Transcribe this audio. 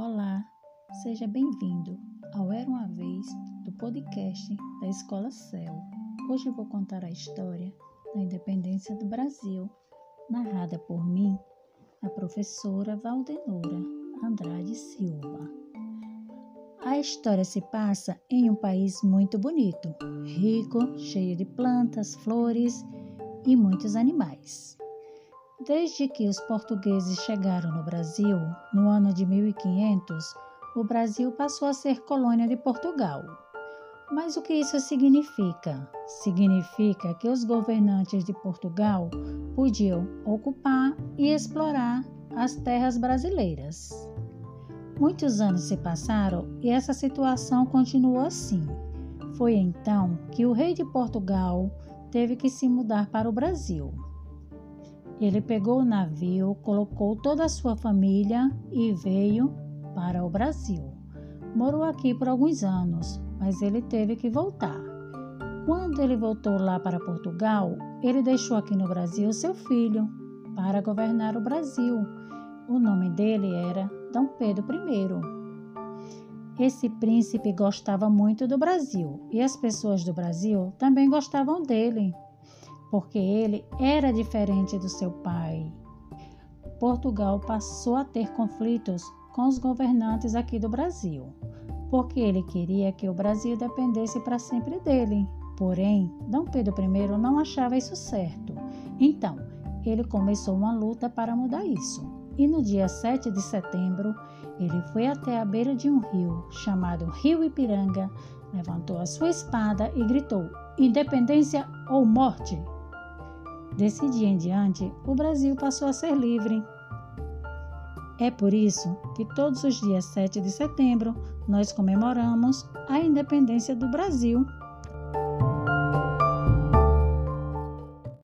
Olá, seja bem-vindo ao Era uma Vez do podcast da Escola Céu. Hoje eu vou contar a história da independência do Brasil, narrada por mim, a professora Valdenora Andrade Silva. A história se passa em um país muito bonito, rico, cheio de plantas, flores e muitos animais. Desde que os portugueses chegaram no Brasil, no ano de 1500, o Brasil passou a ser colônia de Portugal. Mas o que isso significa? Significa que os governantes de Portugal podiam ocupar e explorar as terras brasileiras. Muitos anos se passaram e essa situação continuou assim. Foi então que o rei de Portugal teve que se mudar para o Brasil. Ele pegou o navio, colocou toda a sua família e veio para o Brasil. Morou aqui por alguns anos, mas ele teve que voltar. Quando ele voltou lá para Portugal, ele deixou aqui no Brasil seu filho para governar o Brasil. O nome dele era Dom Pedro I. Esse príncipe gostava muito do Brasil e as pessoas do Brasil também gostavam dele porque ele era diferente do seu pai. Portugal passou a ter conflitos com os governantes aqui do Brasil, porque ele queria que o Brasil dependesse para sempre dele. Porém, Dom Pedro I não achava isso certo. Então, ele começou uma luta para mudar isso. E no dia 7 de setembro, ele foi até a beira de um rio, chamado Rio Ipiranga, levantou a sua espada e gritou: Independência ou morte! Desse dia em diante, o Brasil passou a ser livre. É por isso que todos os dias 7 de setembro nós comemoramos a independência do Brasil.